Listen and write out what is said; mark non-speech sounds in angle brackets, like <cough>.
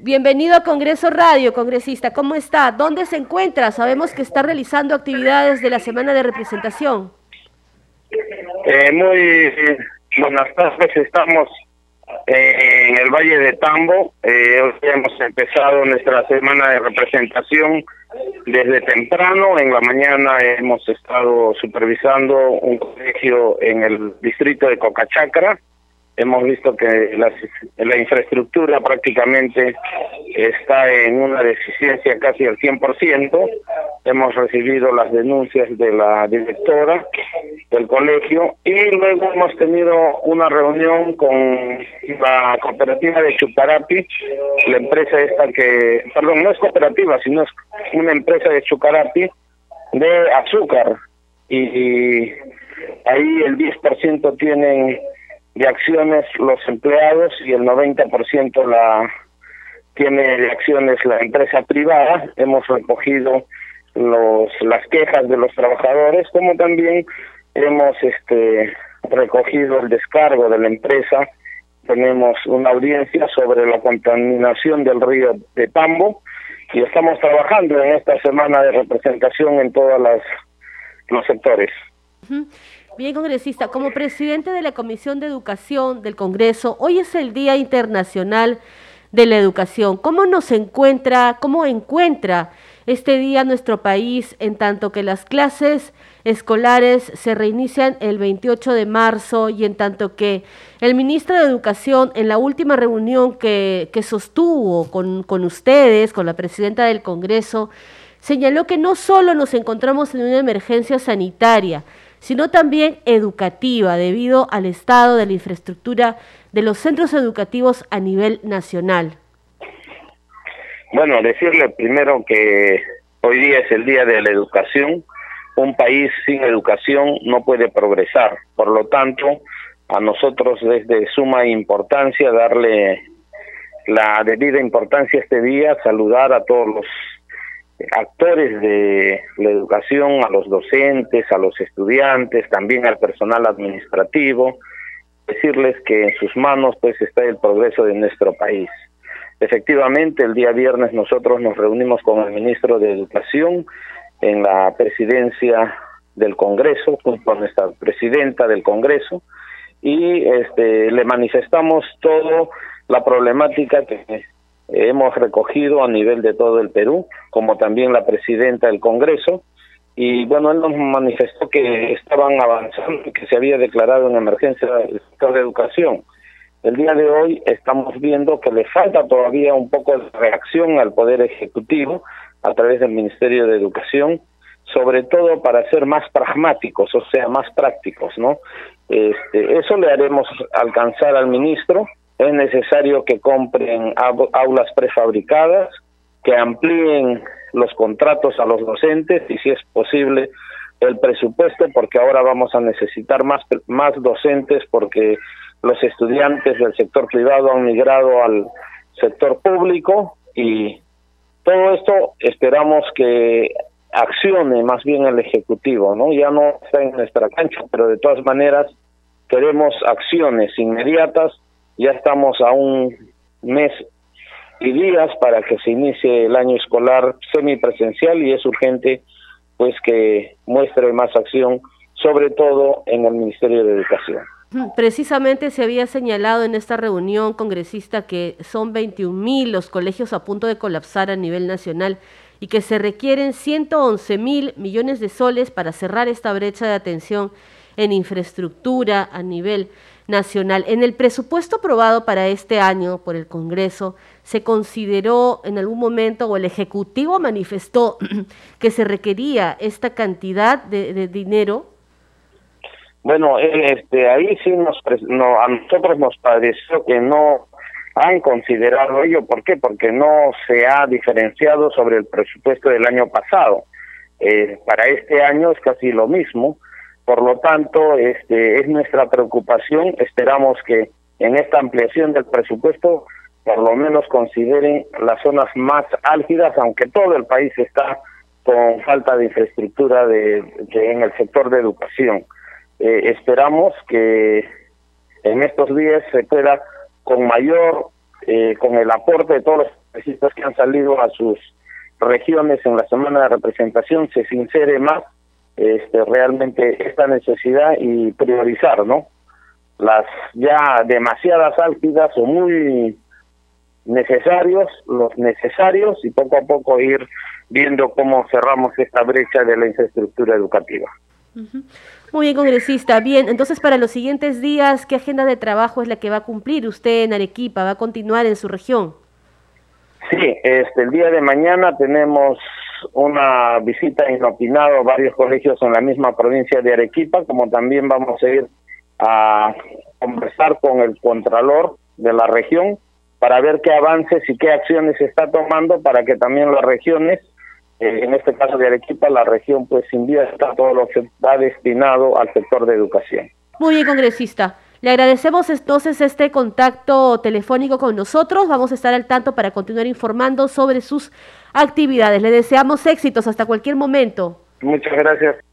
Bienvenido a Congreso Radio, congresista. ¿Cómo está? ¿Dónde se encuentra? Sabemos que está realizando actividades de la semana de representación. Eh, muy buenas tardes. Estamos eh, en el Valle de Tambo. Eh, hoy hemos empezado nuestra semana de representación desde temprano. En la mañana hemos estado supervisando un colegio en el distrito de Cocachacra hemos visto que la, infraestructura prácticamente está en una deficiencia casi al 100%. Hemos recibido las denuncias de la directora del colegio y luego hemos tenido una reunión con la cooperativa de Chucarapi, la empresa esta que, perdón, no es cooperativa, sino es una empresa de Chucarapi de azúcar y ahí el 10% tienen de acciones los empleados y el 90% la tiene de acciones la empresa privada. Hemos recogido los las quejas de los trabajadores, como también hemos este recogido el descargo de la empresa. Tenemos una audiencia sobre la contaminación del río de Tambo y estamos trabajando en esta semana de representación en todos los sectores. Bien, congresista, como presidente de la Comisión de Educación del Congreso, hoy es el Día Internacional de la Educación. ¿Cómo nos encuentra, cómo encuentra este día nuestro país en tanto que las clases escolares se reinician el 28 de marzo y en tanto que el ministro de Educación en la última reunión que, que sostuvo con, con ustedes, con la presidenta del Congreso, señaló que no solo nos encontramos en una emergencia sanitaria, sino también educativa, debido al estado de la infraestructura de los centros educativos a nivel nacional. Bueno, decirle primero que hoy día es el Día de la Educación. Un país sin educación no puede progresar. Por lo tanto, a nosotros es de suma importancia darle la debida importancia a este día, saludar a todos los actores de la educación, a los docentes, a los estudiantes, también al personal administrativo, decirles que en sus manos pues está el progreso de nuestro país. Efectivamente, el día viernes nosotros nos reunimos con el ministro de Educación en la presidencia del Congreso, junto a nuestra presidenta del Congreso, y este, le manifestamos todo la problemática que hemos recogido a nivel de todo el Perú, como también la presidenta del Congreso, y bueno, él nos manifestó que estaban avanzando y que se había declarado en emergencia el sector de educación. El día de hoy estamos viendo que le falta todavía un poco de reacción al Poder Ejecutivo a través del Ministerio de Educación, sobre todo para ser más pragmáticos, o sea, más prácticos, ¿no? Este, eso le haremos alcanzar al ministro es necesario que compren aulas prefabricadas, que amplíen los contratos a los docentes y si es posible el presupuesto porque ahora vamos a necesitar más más docentes porque los estudiantes del sector privado han migrado al sector público y todo esto esperamos que accione más bien el ejecutivo, ¿no? Ya no está en nuestra cancha, pero de todas maneras queremos acciones inmediatas ya estamos a un mes y días para que se inicie el año escolar semipresencial y es urgente pues que muestre más acción, sobre todo en el Ministerio de Educación. Precisamente se había señalado en esta reunión congresista que son 21 mil los colegios a punto de colapsar a nivel nacional y que se requieren 111 mil millones de soles para cerrar esta brecha de atención en infraestructura a nivel nacional. En el presupuesto aprobado para este año por el Congreso, ¿se consideró en algún momento o el Ejecutivo manifestó <clears throat> que se requería esta cantidad de, dinero? Bueno, este, ahí sí nos, no, a nosotros nos pareció que no han considerado ello. ¿Por qué? Porque no se ha diferenciado sobre el presupuesto del año pasado. Eh, para este año es casi lo mismo por lo tanto, este, es nuestra preocupación. Esperamos que en esta ampliación del presupuesto por lo menos consideren las zonas más álgidas, aunque todo el país está con falta de infraestructura de, en el sector de educación. Eh, esperamos que en estos días se pueda con mayor, eh, con el aporte de todos los congresistas que han salido a sus regiones en la semana de representación se sincere más este, realmente esta necesidad y priorizar, ¿no? Las ya demasiadas álgidas o muy necesarios, los necesarios y poco a poco ir viendo cómo cerramos esta brecha de la infraestructura educativa. Muy bien, congresista. Bien, entonces para los siguientes días, ¿qué agenda de trabajo es la que va a cumplir usted en Arequipa? ¿Va a continuar en su región? Sí, este, el día de mañana tenemos una visita inopinada a varios colegios en la misma provincia de Arequipa, como también vamos a ir a conversar con el Contralor de la región para ver qué avances y qué acciones se está tomando para que también las regiones, eh, en este caso de Arequipa, la región pues invierta todo lo que está destinado al sector de educación. Muy bien, congresista. Le agradecemos entonces este contacto telefónico con nosotros. Vamos a estar al tanto para continuar informando sobre sus actividades. Le deseamos éxitos hasta cualquier momento. Muchas gracias.